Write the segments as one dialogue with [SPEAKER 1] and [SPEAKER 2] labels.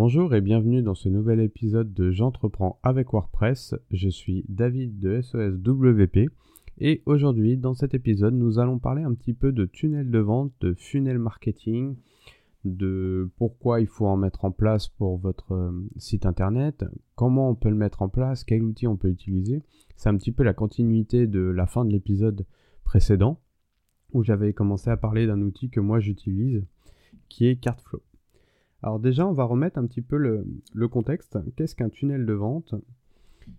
[SPEAKER 1] Bonjour et bienvenue dans ce nouvel épisode de J'entreprends avec WordPress. Je suis David de SOSWP et aujourd'hui dans cet épisode nous allons parler un petit peu de tunnel de vente, de funnel marketing, de pourquoi il faut en mettre en place pour votre euh, site internet, comment on peut le mettre en place, quel outil on peut utiliser. C'est un petit peu la continuité de la fin de l'épisode précédent où j'avais commencé à parler d'un outil que moi j'utilise qui est Cartflow. Alors déjà, on va remettre un petit peu le, contexte. Qu'est-ce qu'un tunnel de vente?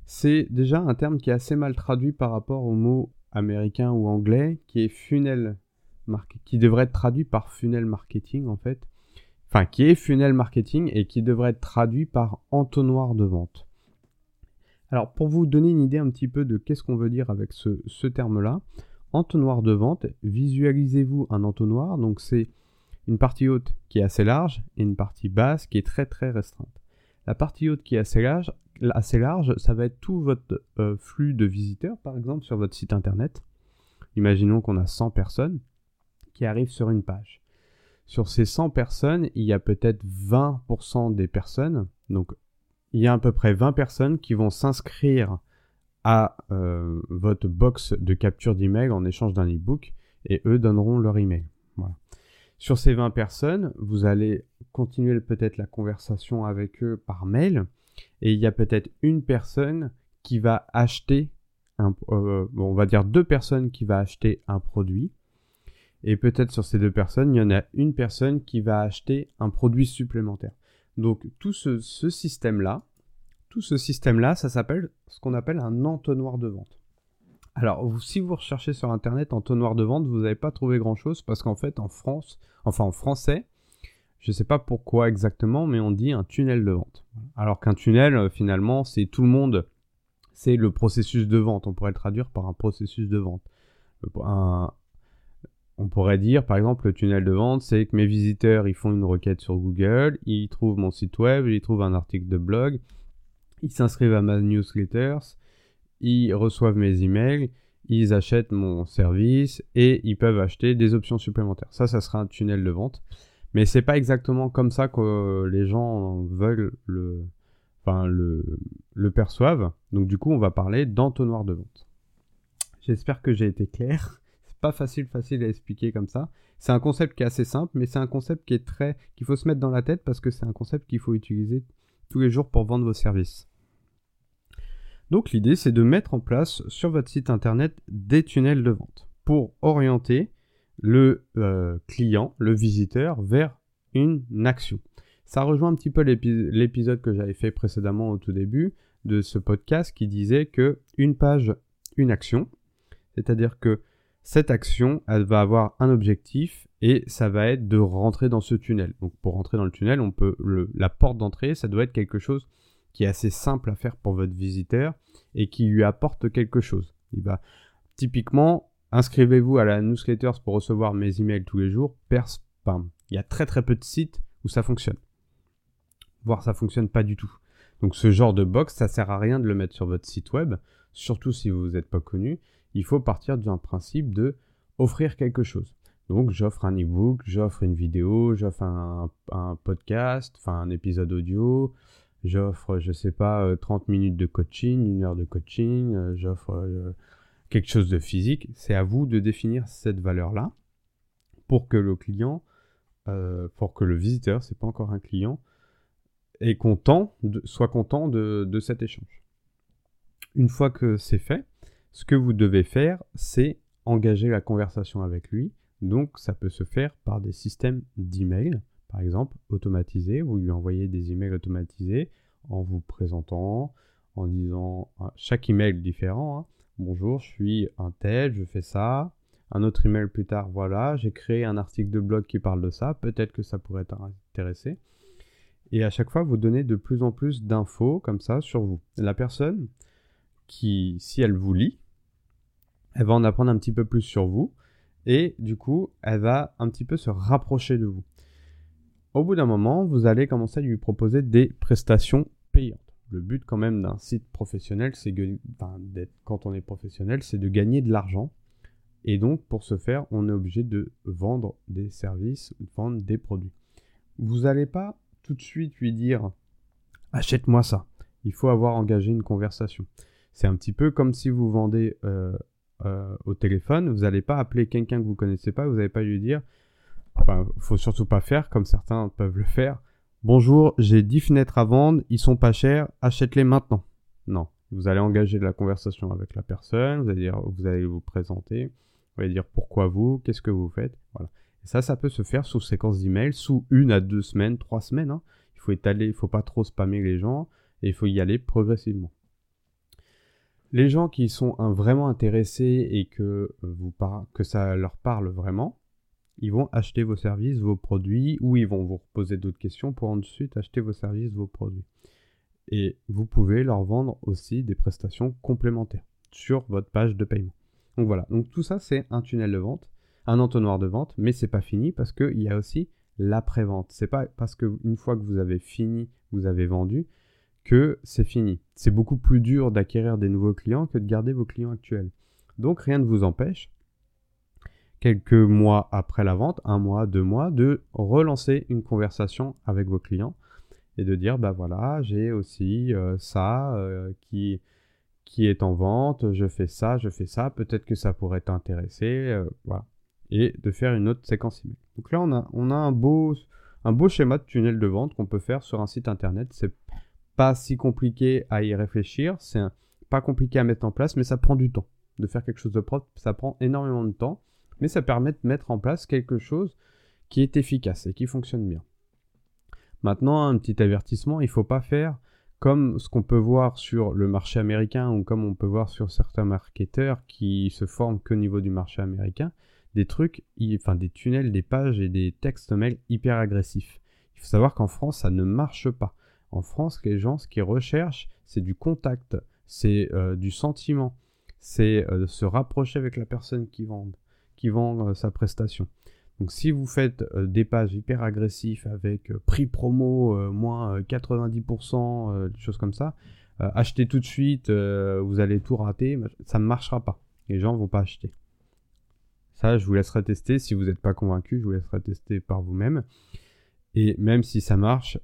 [SPEAKER 1] C'est déjà un terme qui est assez mal traduit par rapport au mot américain ou anglais, qui est funnel, qui devrait être traduit par funnel marketing en fait. Enfin, qui est funnel marketing et qui devrait être traduit par entonnoir de vente. Alors, pour vous donner une idée un petit peu de qu'est-ce qu'on veut dire avec ce, ce terme-là, entonnoir de vente, visualisez-vous un entonnoir, donc c'est une partie haute qui est assez large et une partie basse qui est très très restreinte. La partie haute qui est assez large, ça va être tout votre euh, flux de visiteurs, par exemple, sur votre site internet. Imaginons qu'on a 100 personnes qui arrivent sur une page. Sur ces 100 personnes, il y a peut-être 20% des personnes, donc il y a à peu près 20 personnes qui vont s'inscrire à euh, votre box de capture d'email en échange d'un ebook et eux donneront leur email. Sur ces 20 personnes, vous allez continuer peut-être la conversation avec eux par mail et il y a peut-être une personne qui va acheter, un, euh, on va dire deux personnes qui va acheter un produit et peut-être sur ces deux personnes, il y en a une personne qui va acheter un produit supplémentaire. Donc tout ce système-là, tout ce système-là, ça s'appelle ce qu'on appelle un entonnoir de vente. Alors, si vous recherchez sur Internet en tonnoir de vente, vous n'allez pas trouvé grand-chose parce qu'en fait, en France, enfin en français, je ne sais pas pourquoi exactement, mais on dit un tunnel de vente. Alors qu'un tunnel, euh, finalement, c'est tout le monde, c'est le processus de vente. On pourrait le traduire par un processus de vente. on pourrait dire, par exemple, le tunnel de vente, c'est que mes visiteurs, ils font une requête sur Google, ils trouvent mon site web, ils trouvent un article de blog, ils s'inscrivent à ma newsletter, ils reçoivent mes emails, ils achètent mon service et ils peuvent acheter des options supplémentaires. Ça, ça sera un tunnel de vente. Mais c'est pas exactement comme ça que les gens veulent le, enfin, le, le perçoivent. Donc du coup, on va parler d'entonnoir de vente. J'espère que j'ai été clair. C'est pas facile, facile à expliquer comme ça. C'est un concept qui est assez simple, mais c'est un concept qui est très, qu'il faut se mettre dans la tête parce que c'est un concept qu'il faut utiliser tous les jours pour vendre vos services. Donc l'idée c'est de mettre en place sur votre site internet des tunnels de vente pour orienter le euh, client, le visiteur vers une action. Ça rejoint un petit peu l'épisode que j'avais fait précédemment au tout début de ce podcast qui disait que une page, une action, c'est-à-dire que cette action, elle va avoir un objectif et ça va être de rentrer dans ce tunnel. Donc pour rentrer dans le tunnel, on peut la porte d'entrée, ça doit être quelque chose qui est assez simple à faire pour votre visiteur et qui lui apporte quelque chose. Typiquement inscrivez-vous à la newsletter pour recevoir mes emails tous les jours. Il y a très très peu de sites où ça fonctionne. Voire ça fonctionne pas du tout. Donc ce genre de box, ça sert à rien de le mettre sur votre site web, surtout si vous n'êtes pas connu. Il faut partir d'un principe de offrir quelque chose. Donc j'offre un e-book, j'offre une vidéo, j'offre un, podcast, enfin un épisode audio, J'offre, je sais pas, 30 euh, minutes de coaching, une heure de coaching, euh, j'offre euh, quelque chose de physique. C'est à vous de définir cette valeur-là pour que le client, pour que le visiteur, c'est pas encore un client, est content, soit content de, de cet échange. Une fois que c'est fait, ce que vous devez faire, c'est engager la conversation avec lui. Donc, ça peut se faire par des systèmes d'email par exemple, automatisé, vous lui envoyez des emails automatisés en vous présentant, en disant chaque email différent. Hein. Bonjour, je suis un tel, je fais ça. Un autre email plus tard, voilà, j'ai créé un article de blog qui parle de ça. Peut-être que ça pourrait t'intéresser. Et à chaque fois, vous donnez de plus en plus d'infos comme ça sur vous. La personne qui, si elle vous lit, elle va en apprendre un petit peu plus sur vous. Et du coup, elle va un petit peu se rapprocher de vous au bout d'un moment, vous allez commencer à lui proposer des prestations payantes. Le but quand même d'un site professionnel, c'est quand on est professionnel, c'est de gagner de l'argent. Et donc pour ce faire, on est obligé de vendre des services, vendre des produits. Vous n'allez pas tout de suite lui dire achète-moi ça. Il faut avoir engagé une conversation. C'est un petit peu comme si vous vendez euh, euh, au téléphone, vous n'allez pas appeler quelqu'un que vous connaissez pas, vous n'allez pas lui dire, enfin, faut surtout pas faire comme certains peuvent le faire. Bonjour, j'ai 10 fenêtres à vendre, ils sont pas chers, achète-les maintenant. Non, vous allez engager de la conversation avec la personne, vous allez, dire, vous allez vous présenter, vous allez dire pourquoi vous, qu'est-ce que vous faites, voilà. Et ça, ça peut se faire sous séquence d'emails, sous une à deux semaines, trois semaines. Hein. Il faut étaler, il faut pas trop spammer les gens et il faut y aller progressivement. Les gens qui sont vraiment intéressés et que, vous que ça leur parle vraiment, ils vont acheter vos services, vos produits, ou ils vont vous poser d'autres questions pour ensuite acheter vos services, vos produits. Et vous pouvez leur vendre aussi des prestations complémentaires sur votre page de paiement. Donc voilà, donc tout ça c'est un tunnel de vente, un entonnoir de vente, mais c'est pas fini parce qu'il y a aussi l'après-vente. C'est pas parce qu'une fois que vous avez fini, vous avez vendu, que c'est fini. C'est beaucoup plus dur d'acquérir des nouveaux clients que de garder vos clients actuels. Donc rien ne vous empêche, quelques mois après la vente, un mois, deux mois, de relancer une conversation avec vos clients et de dire bah voilà, j'ai aussi euh, ça euh, qui, qui est en vente, je fais ça, je fais ça, peut-être que ça pourrait t'intéresser, euh, voilà. Et de faire une autre séquence email. Donc là, on a, on a un, beau, un beau schéma de tunnel de vente qu'on peut faire sur un site internet. C'est pas si compliqué à y réfléchir, c'est pas compliqué à mettre en place, mais ça prend du temps. De faire quelque chose de propre, ça prend énormément de temps, mais ça permet de mettre en place quelque chose qui est efficace et qui fonctionne bien. Maintenant, un petit avertissement, il ne faut pas faire comme ce qu'on peut voir sur le marché américain ou comme on peut voir sur certains marketeurs qui se forment qu'au niveau du marché américain, des trucs, enfin des tunnels, des pages et des textes mails hyper agressifs. Il faut savoir qu'en France, ça ne marche pas. En France, les gens, ce qu'ils recherchent, c'est du contact, c'est euh, du sentiment, c'est euh, se rapprocher avec la personne qui vend, qui vend euh, sa prestation. Donc si vous faites des pages hyper agressives avec prix promo moins 90%, des choses comme ça, achetez tout de suite, vous allez tout rater, ça ne marchera pas. Les gens ne vont pas acheter. Ça, je vous laisserai tester. Si vous n'êtes pas convaincu, je vous laisserai tester par vous-même. Et même si ça marche,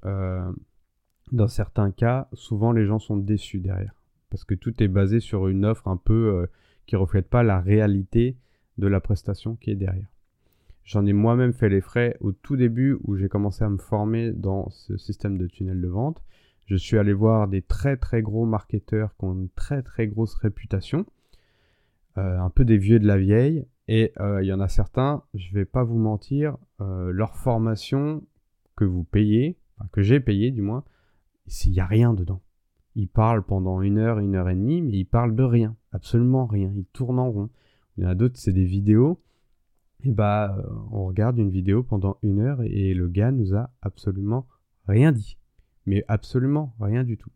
[SPEAKER 1] dans certains cas, souvent les gens sont déçus derrière. Parce que tout est basé sur une offre un peu euh, qui ne reflète pas la réalité de la prestation qui est derrière. J'en ai moi-même fait les frais au tout début où j'ai commencé à me former dans ce système de tunnel de vente. Je suis allé voir des très très gros marketeurs qui ont une très très grosse réputation, euh, un peu des vieux de la vieille, et euh, il y en a certains, je ne vais pas vous mentir, leur formation que vous payez, que j'ai payé du moins, il n'y a rien dedans. Il parle pendant une heure, une heure et demie, mais il parle de rien, absolument rien. Il tourne en rond. Il y en a d'autres, c'est des vidéos. Et bah, on regarde une vidéo pendant une heure et le gars nous a absolument rien dit. Mais absolument rien du tout.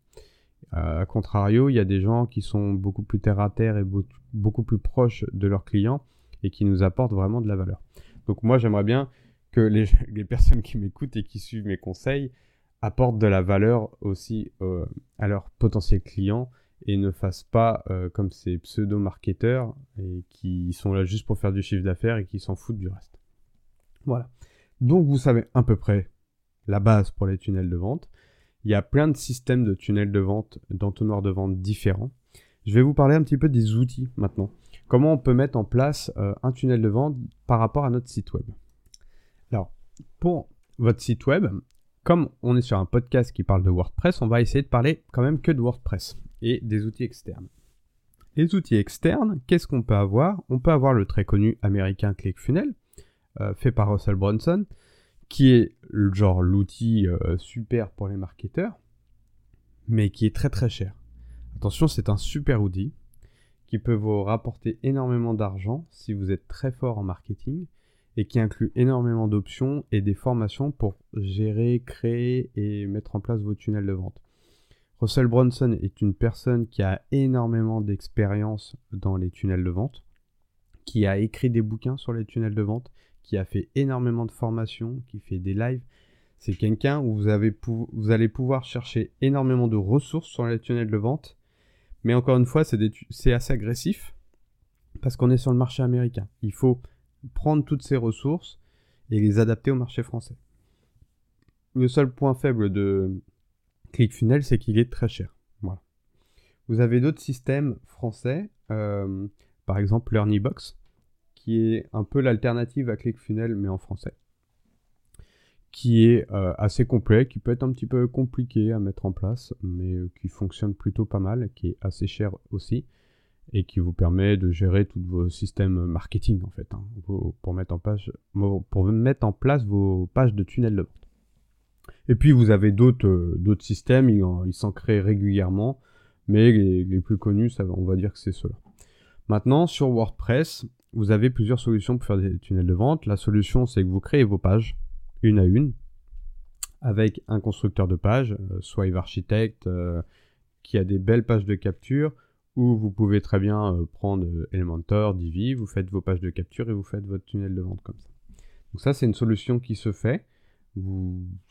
[SPEAKER 1] A contrario, il y a des gens qui sont beaucoup plus terre à terre et beaucoup plus proches de leurs clients et qui nous apportent vraiment de la valeur. Donc moi, j'aimerais bien que les, les personnes qui m'écoutent et qui suivent mes conseils apportent de la valeur aussi euh, à leurs potentiels clients et ne fassent pas euh, comme ces pseudo-marketeurs et qui sont là juste pour faire du chiffre d'affaires et qui s'en foutent du reste. Voilà. Donc vous savez à peu près la base pour les tunnels de vente. Il y a plein de systèmes de tunnels de vente, d'entonnoirs de vente différents. Je vais vous parler un petit peu des outils maintenant. Comment on peut mettre en place euh, un tunnel de vente par rapport à notre site web. Alors, pour votre site web, comme on est sur un podcast qui parle de WordPress, on va essayer de parler quand même que de WordPress et des outils externes. Les outils externes, qu'est-ce qu'on peut avoir? On peut avoir le très connu américain ClickFunnels, euh, fait par Russell Brunson, qui est genre l'outil euh, super pour les marketeurs, mais qui est très très cher. Attention, c'est un super outil qui peut vous rapporter énormément d'argent si vous êtes très fort en marketing et qui inclut énormément d'options et des formations pour gérer, créer et mettre en place vos tunnels de vente. Russell Brunson est une personne qui a énormément d'expérience dans les tunnels de vente, qui a écrit des bouquins sur les tunnels de vente, qui a fait énormément de formations, qui fait des lives. C'est quelqu'un où vous allez pouvoir chercher énormément de ressources sur les tunnels de vente. Mais encore une fois, c'est assez agressif parce qu'on est sur le marché américain. Il faut prendre toutes ces ressources et les adapter au marché français. le seul point faible de ClickFunnels, c'est qu'il est très cher. Vous avez d'autres systèmes français, euh, par exemple LearnyBox, qui est un peu l'alternative à ClickFunnels, mais en français qui est euh, assez complet, qui peut être un petit peu compliqué à mettre en place, mais euh, qui fonctionne plutôt pas mal, qui est assez cher aussi, et qui vous permet de gérer tous vos systèmes marketing en fait, hein, pour, mettre en pour mettre en place vos pages de tunnel de vente. Et puis vous avez d'autres euh, systèmes, ils s'en créent régulièrement, mais les, plus connus, on va dire que c'est ceux-là. Maintenant, sur WordPress, vous avez plusieurs solutions pour faire des tunnels de vente. La solution, c'est que vous créez vos pages une à une avec un constructeur de pages, euh, soit Architect, euh, qui a des belles pages de capture, ou vous pouvez très bien euh, prendre Elementor, Divi, vous faites vos pages de capture et vous faites votre tunnel de vente comme ça. Donc ça, c'est une solution qui se fait.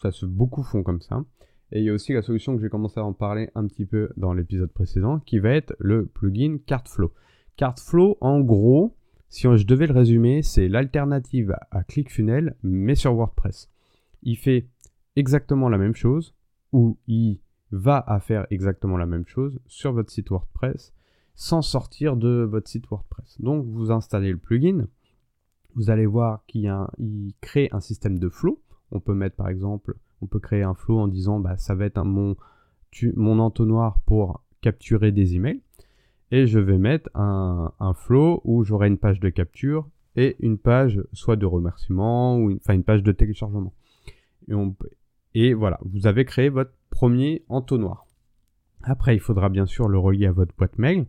[SPEAKER 1] Ça se beaucoup font comme ça. Et il y a aussi la solution que j'ai commencé à en parler un petit peu dans l'épisode précédent, qui va être le plugin Cartflow. Cartflow, en gros, si je devais le résumer, c'est l'alternative à ClickFunnels, mais sur WordPress. Il fait exactement la même chose, ou il va à faire exactement la même chose sur votre site WordPress, sans sortir de votre site WordPress. Donc vous installez le plugin, vous allez voir qu'il crée un système de flow. On peut mettre par exemple, on peut créer un flow en disant bah, ça va être mon, mon entonnoir pour capturer des emails et je vais mettre un, flow où j'aurai une page de capture et une page soit de remerciement ou une, enfin une page de téléchargement. Et, voilà, vous avez créé votre premier entonnoir. Après, il faudra bien sûr le relier à votre boîte mail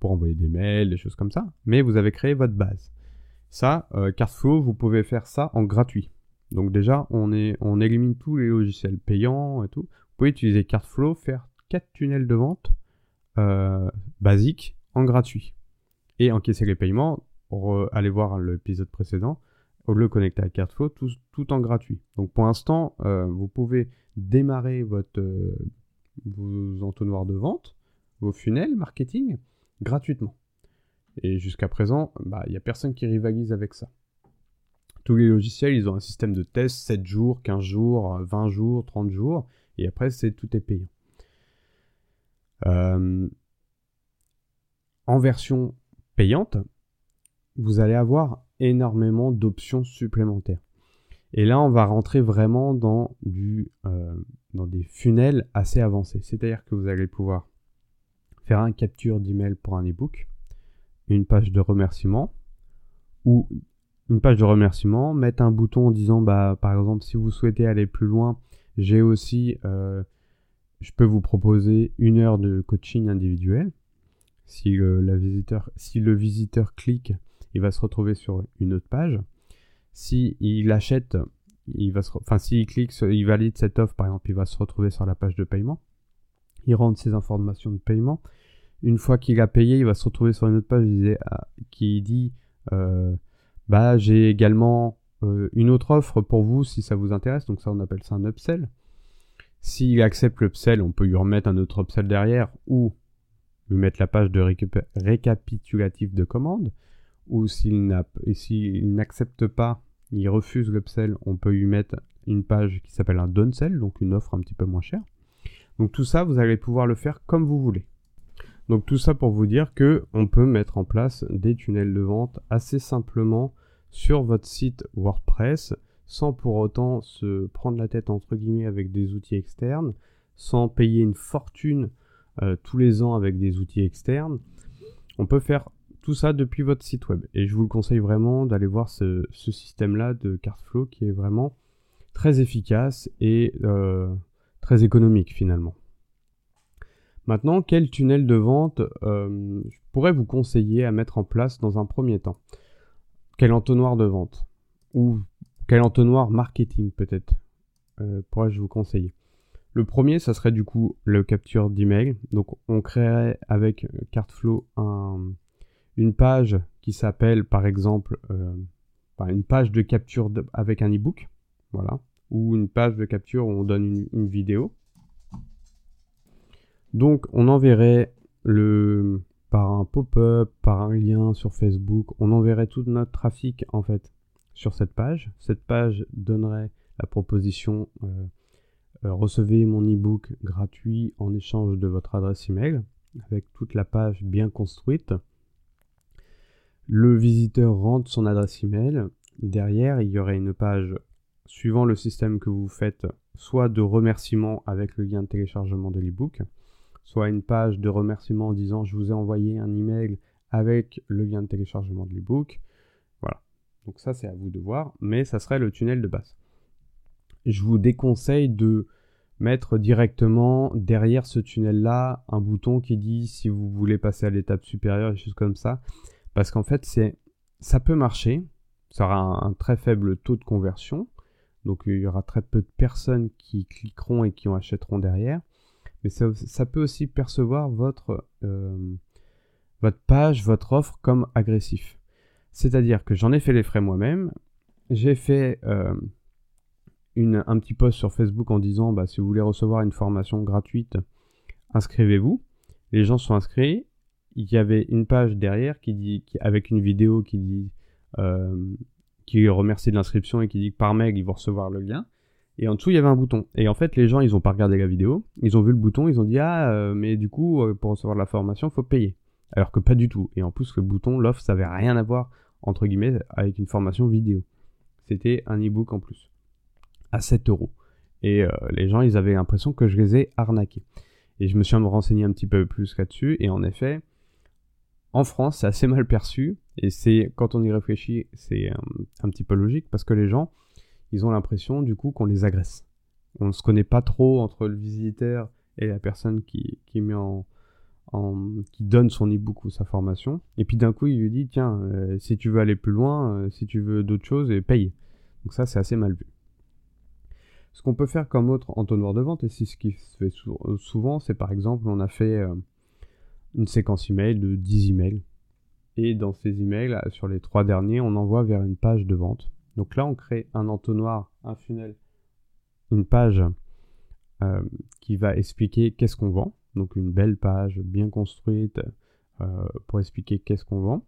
[SPEAKER 1] pour envoyer des mails, des choses comme ça, mais vous avez créé votre base. Ça, euh, vous pouvez faire ça en gratuit. Donc déjà, on, élimine tous les logiciels payants et tout. Vous pouvez utiliser Cardflow, faire 4 tunnels de vente euh, basique en gratuit. Et encaisser les paiements, aller voir l'épisode précédent, le connecter à Cardflow, tout, tout en gratuit. Donc pour l'instant, euh, vous pouvez démarrer votre, euh, vos entonnoirs de vente, vos funnels marketing, gratuitement. Et jusqu'à présent, bah, il n'y a personne qui rivalise avec ça. Les logiciels, ils ont un système de test 7 jours, 15 jours, 20 jours, 30 jours, et après, c'est tout est payant. Euh, en version payante, vous allez avoir énormément d'options supplémentaires. Et là, on va rentrer vraiment dans, du, euh, dans des funnels assez avancés. C'est-à-dire que vous allez pouvoir faire un capture d'email pour un ebook, une page de remerciement, ou une page de remerciement, mettre un bouton en disant, bah, par exemple, si vous souhaitez aller plus loin, j'ai aussi euh, je peux vous proposer une heure de coaching individuel. Si le, visiteur, si le visiteur clique, il va se retrouver sur une autre page. Si il achète, il va se, enfin s'il clique, il valide cette offre par exemple, il va se retrouver sur la page de paiement. Il rentre ses informations de paiement. Une fois qu'il a payé, il va se retrouver sur une autre page qui dit euh, bah j'ai également euh, une autre offre pour vous si ça vous intéresse. Donc ça on appelle ça un upsell. S'il accepte l'upsell, on peut lui remettre un autre upsell derrière ou lui mettre la page de récapitulatif de commande. Ou s'il n'accepte pas, il refuse l'upsell, on peut lui mettre une page qui s'appelle un downsell, donc une offre un petit peu moins chère. Donc tout ça, vous allez pouvoir le faire comme vous voulez. Donc tout ça pour vous dire que on peut mettre en place des tunnels de vente assez simplement sur votre site WordPress sans pour autant se prendre la tête entre guillemets avec des outils externes, sans payer une fortune euh, tous les ans avec des outils externes. On peut faire tout ça depuis votre site web. Et je vous le conseille vraiment d'aller voir ce, système-là de Cardflow qui est vraiment très efficace et euh, très économique finalement. Maintenant, quel tunnel de vente euh, je pourrais vous conseiller à mettre en place dans un premier temps? Quel entonnoir de vente? Ou quel entonnoir marketing peut-être euh, pourrais-je vous conseiller? Le premier, ça serait du coup le capture d'email. Donc on créerait avec Cardflow une page qui s'appelle par exemple euh, une page de capture avec un ebook, voilà, ou une page de capture où on donne une, vidéo. Donc on enverrait le par un pop-up, par un lien sur Facebook, on enverrait tout notre trafic en fait sur cette page. Cette page donnerait la proposition euh, euh, recevez mon ebook gratuit en échange de votre adresse email avec toute la page bien construite. Le visiteur rentre son adresse email. Derrière, il y aurait une page suivant le système que vous faites, soit de remerciement avec le lien de téléchargement de l'ebook, soit une page de remerciement en disant je vous ai envoyé un email avec le lien de téléchargement de l'ebook. Voilà. Donc ça c'est à vous de voir, mais ça serait le tunnel de base. Je vous déconseille de mettre directement derrière ce tunnel-là un bouton qui dit si vous voulez passer à l'étape supérieure et choses comme ça. Parce qu'en fait, c'est, ça peut marcher. Ça aura un, très faible taux de conversion. Donc il y aura très peu de personnes qui cliqueront et qui en achèteront derrière. Mais ça, peut aussi percevoir votre, euh, votre page, votre offre comme agressif. C'est-à-dire que j'en ai fait les frais moi-même. J'ai fait euh, un petit post sur Facebook en disant bah, si vous voulez recevoir une formation gratuite, inscrivez-vous. Les gens sont inscrits. Il y avait une page derrière qui dit, avec une vidéo qui dit, euh, qui remercie de l'inscription et qui dit que par mail ils vont recevoir le lien. Et en dessous il y avait un bouton. Et en fait les gens ils ont pas regardé la vidéo, ils ont vu le bouton, ils ont dit ah euh, mais du coup euh, pour recevoir la formation faut payer. Alors que pas du tout. Et en plus le bouton l'offre ça avait rien à voir entre guillemets avec une formation vidéo. C'était un e-book en plus à 7 euros. Et euh, les gens, ils avaient l'impression que je les ai arnaqués. Et je me suis renseigné un petit peu plus là-dessus. Et en effet, en France, c'est assez mal perçu. Et c'est, quand on y réfléchit, c'est un, petit peu logique parce que les gens, ils ont l'impression du coup qu'on les agresse. On ne se connaît pas trop entre le visiteur et la personne qui, qui met en, qui donne son e-book ou sa formation. Et puis d'un coup, il lui dit tiens, euh, si tu veux aller plus loin, euh, si tu veux d'autres choses, et paye. Donc ça, c'est assez mal vu. Ce qu'on peut faire comme autre entonnoir de vente, et c'est ce qui se fait euh, souvent, c'est par exemple, on a fait une séquence email de 10 emails. Et dans ces emails, sur les trois derniers, on envoie vers une page de vente. Donc là, on crée un entonnoir, un funnel, une page qui va expliquer qu'est-ce qu'on vend. Donc une belle page bien construite pour expliquer qu'est-ce qu'on vend.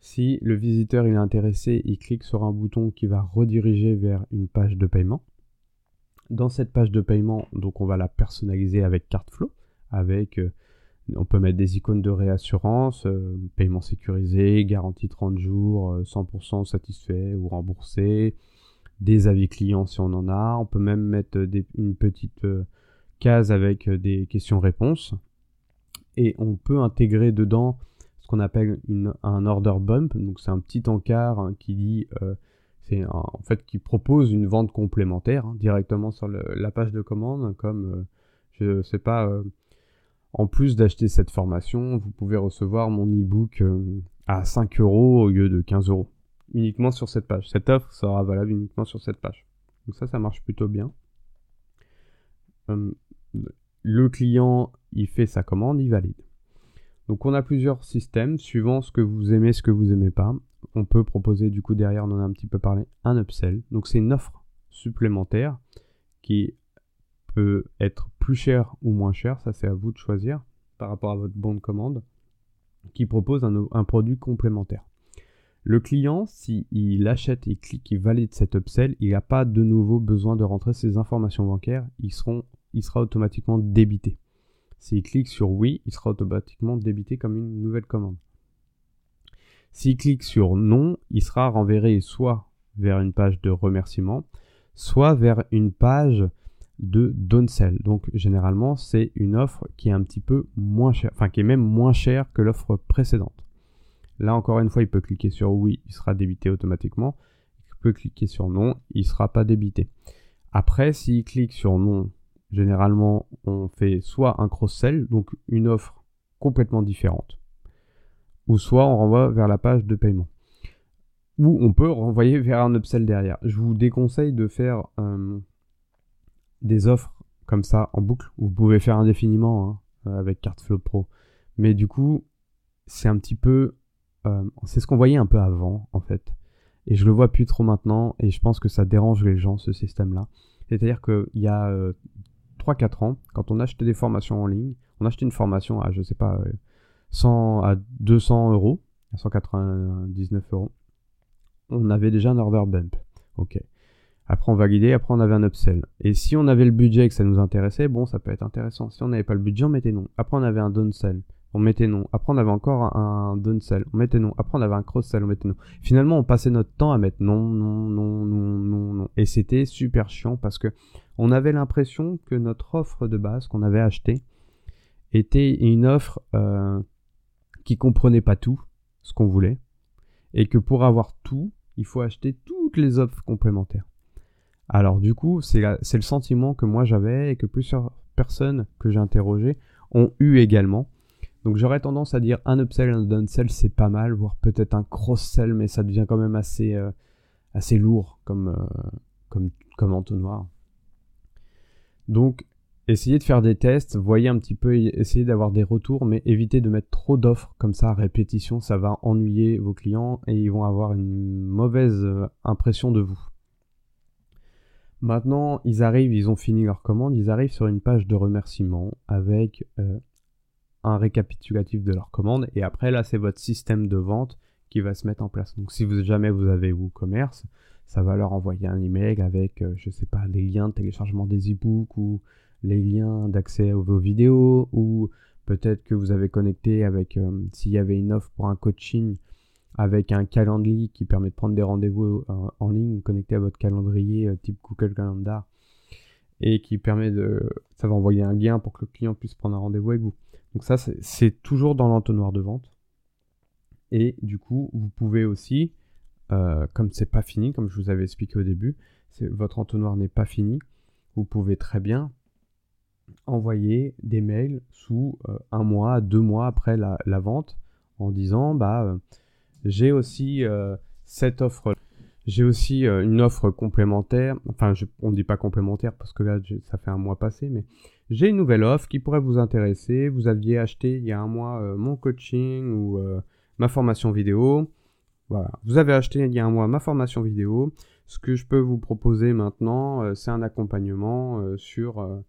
[SPEAKER 1] Si le visiteur est intéressé, il clique sur un bouton qui va rediriger vers une page de paiement. Dans cette page de paiement, donc on va la personnaliser avec carte flow, avec euh, on peut mettre des icônes de réassurance, euh, paiement sécurisé, garantie 30 jours, 100% euh, satisfait ou remboursé, des avis clients si on en a. On peut même mettre une petite case avec des questions-réponses. Et on peut intégrer dedans ce qu'on appelle un order bump. Donc c'est un petit encart hein, qui dit en fait qui propose une vente complémentaire hein, directement sur la page de commande, comme euh, je sais pas, euh, en plus d'acheter cette formation, vous pouvez recevoir mon e-book euh, à 5 euros au lieu de 15 euros, uniquement sur cette page. Cette offre sera valable uniquement sur cette page. Donc ça, ça marche plutôt bien. le client, il fait sa commande, il valide. Donc on a plusieurs systèmes suivant ce que vous aimez, ce que vous aimez pas on peut proposer du coup derrière, on en a un petit peu parlé, un upsell. Donc c'est une offre supplémentaire qui peut être plus cher ou moins cher, ça c'est à vous de choisir par rapport à votre bon de commande, qui propose un, produit complémentaire. Le client, s'il achète et clique, il valide cet upsell, il n'a pas de nouveau besoin de rentrer ses informations bancaires, ils seront, il sera automatiquement débité. S'il clique sur oui, il sera automatiquement débité comme une nouvelle commande. S'il clique sur non, il sera renverré soit vers une page de remerciement, soit vers une page de downsell. Donc généralement, c'est une offre qui est un petit peu moins chère, enfin qui est même moins chère que l'offre précédente. Là encore une fois, il peut cliquer sur oui, il sera débité automatiquement. Il peut cliquer sur non, il ne sera pas débité. Après, s'il clique sur non, généralement, on fait soit un cross-sell, donc une offre complètement différente ou soit on renvoie vers la page de paiement. Ou on peut renvoyer vers un upsell derrière. Je vous déconseille de faire euh, des offres comme ça en boucle. Vous pouvez faire indéfiniment hein, avec Cartflow Pro. Mais du coup, c'est un petit peu... Euh, c'est ce qu'on voyait un peu avant, en fait. Et je le vois plus trop maintenant, et je pense que ça dérange les gens, ce système-là. C'est-à-dire qu'il y a 3-4 euh, ans, quand on achetait des formations en ligne, on achetait une formation à, je sais pas, 100 à 200 euros, à 199 euros, on avait déjà un order bump. Ok. Après, on validait, après, on avait un upsell. Et si on avait le budget et que ça nous intéressait, bon, ça peut être intéressant. Si on n'avait pas le budget, on mettait non. Après, on avait un downsell. On mettait non. Après, on avait encore un downsell. On mettait non. Après, on avait un cross-sell. On mettait non. Finalement, on passait notre temps à mettre non, non, non, non, non, non. Et c'était super chiant parce que on avait l'impression que notre offre de base qu'on avait achetée était une offre euh, qui comprenait pas tout ce qu'on voulait et que pour avoir tout, il faut acheter toutes les offres complémentaires. Alors du coup, c'est le sentiment que moi j'avais et que plusieurs personnes que j'ai interrogées ont eu également. Donc j'aurais tendance à dire un upsell, un downsell, c'est pas mal, voire peut-être un cross-sell, mais ça devient quand même assez, euh, lourd comme, euh, comme entonnoir. Donc essayez de faire des tests, voyez un petit peu, essayez d'avoir des retours, mais évitez de mettre trop d'offres comme ça à répétition, ça va ennuyer vos clients et ils vont avoir une mauvaise euh, impression de vous. Maintenant, ils arrivent, ils ont fini leur commande, ils arrivent sur une page de remerciement avec euh, un récapitulatif de leur commande et après là, c'est votre système de vente qui va se mettre en place. Donc si vous jamais vous avez WooCommerce, ça va leur envoyer un email avec, je euh, je sais pas, les liens de téléchargement des e-books ou les liens d'accès aux vos vidéos ou peut-être que vous avez connecté avec euh, s'il y avait une offre pour un coaching avec un calendrier qui permet de prendre des rendez-vous euh, en ligne connecté à votre calendrier euh, type Google Calendar et qui permet de ça va envoyer un lien pour que le client puisse prendre un rendez-vous avec vous. Donc ça c'est toujours dans l'entonnoir de vente. Et du coup, vous pouvez aussi, comme c'est pas fini, comme je vous avais expliqué au début, votre entonnoir n'est pas fini, vous pouvez très bien envoyer des mails sous euh, un mois, deux mois après la, vente en disant bah euh, j'ai aussi euh, cette offre j'ai aussi une offre complémentaire. Enfin on ne dit pas complémentaire parce que là ça fait un mois passé mais j'ai une nouvelle offre qui pourrait vous intéresser. Vous aviez acheté il y a un mois mon coaching ou ma formation vidéo. Voilà. Vous avez acheté il y a un mois ma formation vidéo. Ce que je peux vous proposer maintenant c'est un accompagnement sur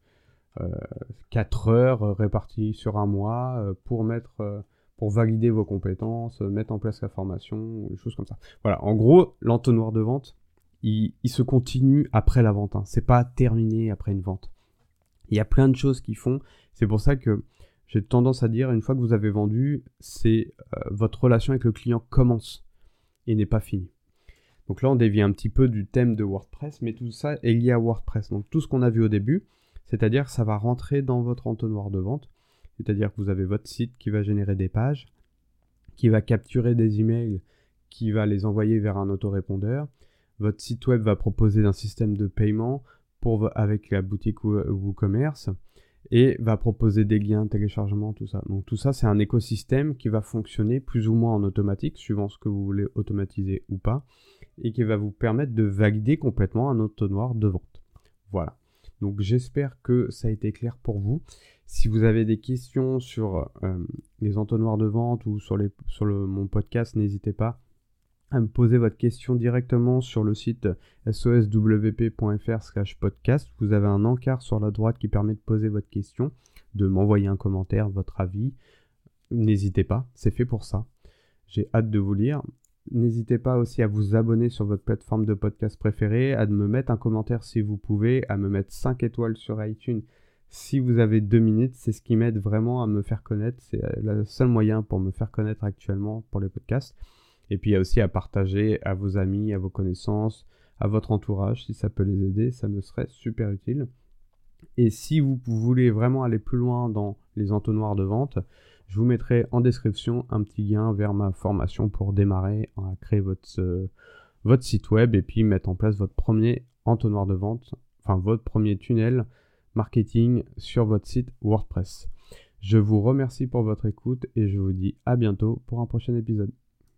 [SPEAKER 1] 4 heures euh, réparties sur un mois euh, pour mettre euh, pour valider vos compétences, mettre en place la formation, des choses comme ça. Voilà, en gros, l'entonnoir de vente, il, se continue après la vente. Hein. C'est pas terminé après une vente. Il y a plein de choses qui font. C'est pour ça que j'ai tendance à dire, une fois que vous avez vendu, c'est votre relation avec le client commence et n'est pas finie. Donc là, on dévie un petit peu du thème de WordPress, mais tout ça est lié à WordPress. Donc tout ce qu'on a vu au début, c'est-à-dire ça va rentrer dans votre entonnoir de vente. C'est-à-dire que vous avez votre site qui va générer des pages, qui va capturer des emails, qui va les envoyer vers un autorépondeur. Votre site web va proposer un système de paiement avec la boutique WooCommerce et va proposer des liens, téléchargement, tout ça. Donc tout ça, c'est un écosystème qui va fonctionner plus ou moins en automatique, suivant ce que vous voulez automatiser ou pas, et qui va vous permettre de valider complètement un entonnoir de vente. Voilà. Donc j'espère que ça a été clair pour vous. Si vous avez des questions sur euh, les entonnoirs de vente ou sur, mon podcast, n'hésitez pas à me poser votre question directement sur le site soswp.fr podcast. Vous avez un encart sur la droite qui permet de poser votre question, de m'envoyer un commentaire, votre avis. N'hésitez pas, c'est fait pour ça. J'ai hâte de vous lire. N'hésitez pas aussi à vous abonner sur votre plateforme de podcast préférée, à me mettre un commentaire si vous pouvez, à me mettre 5 étoiles sur iTunes si vous avez 2 minutes. C'est ce qui m'aide vraiment à me faire connaître. C'est euh, le seul moyen pour me faire connaître actuellement pour les podcasts. Et puis il y a aussi à partager à vos amis, à vos connaissances, à votre entourage si ça peut les aider. Ça me serait super utile. Et si vous voulez vraiment aller plus loin dans les entonnoirs de vente, je vous mettrai en description un petit lien vers ma formation pour démarrer à créer votre, votre site web et puis mettre en place votre premier entonnoir de vente, enfin votre premier tunnel marketing sur votre site WordPress. Je vous remercie pour votre écoute et je vous dis à bientôt pour un prochain épisode.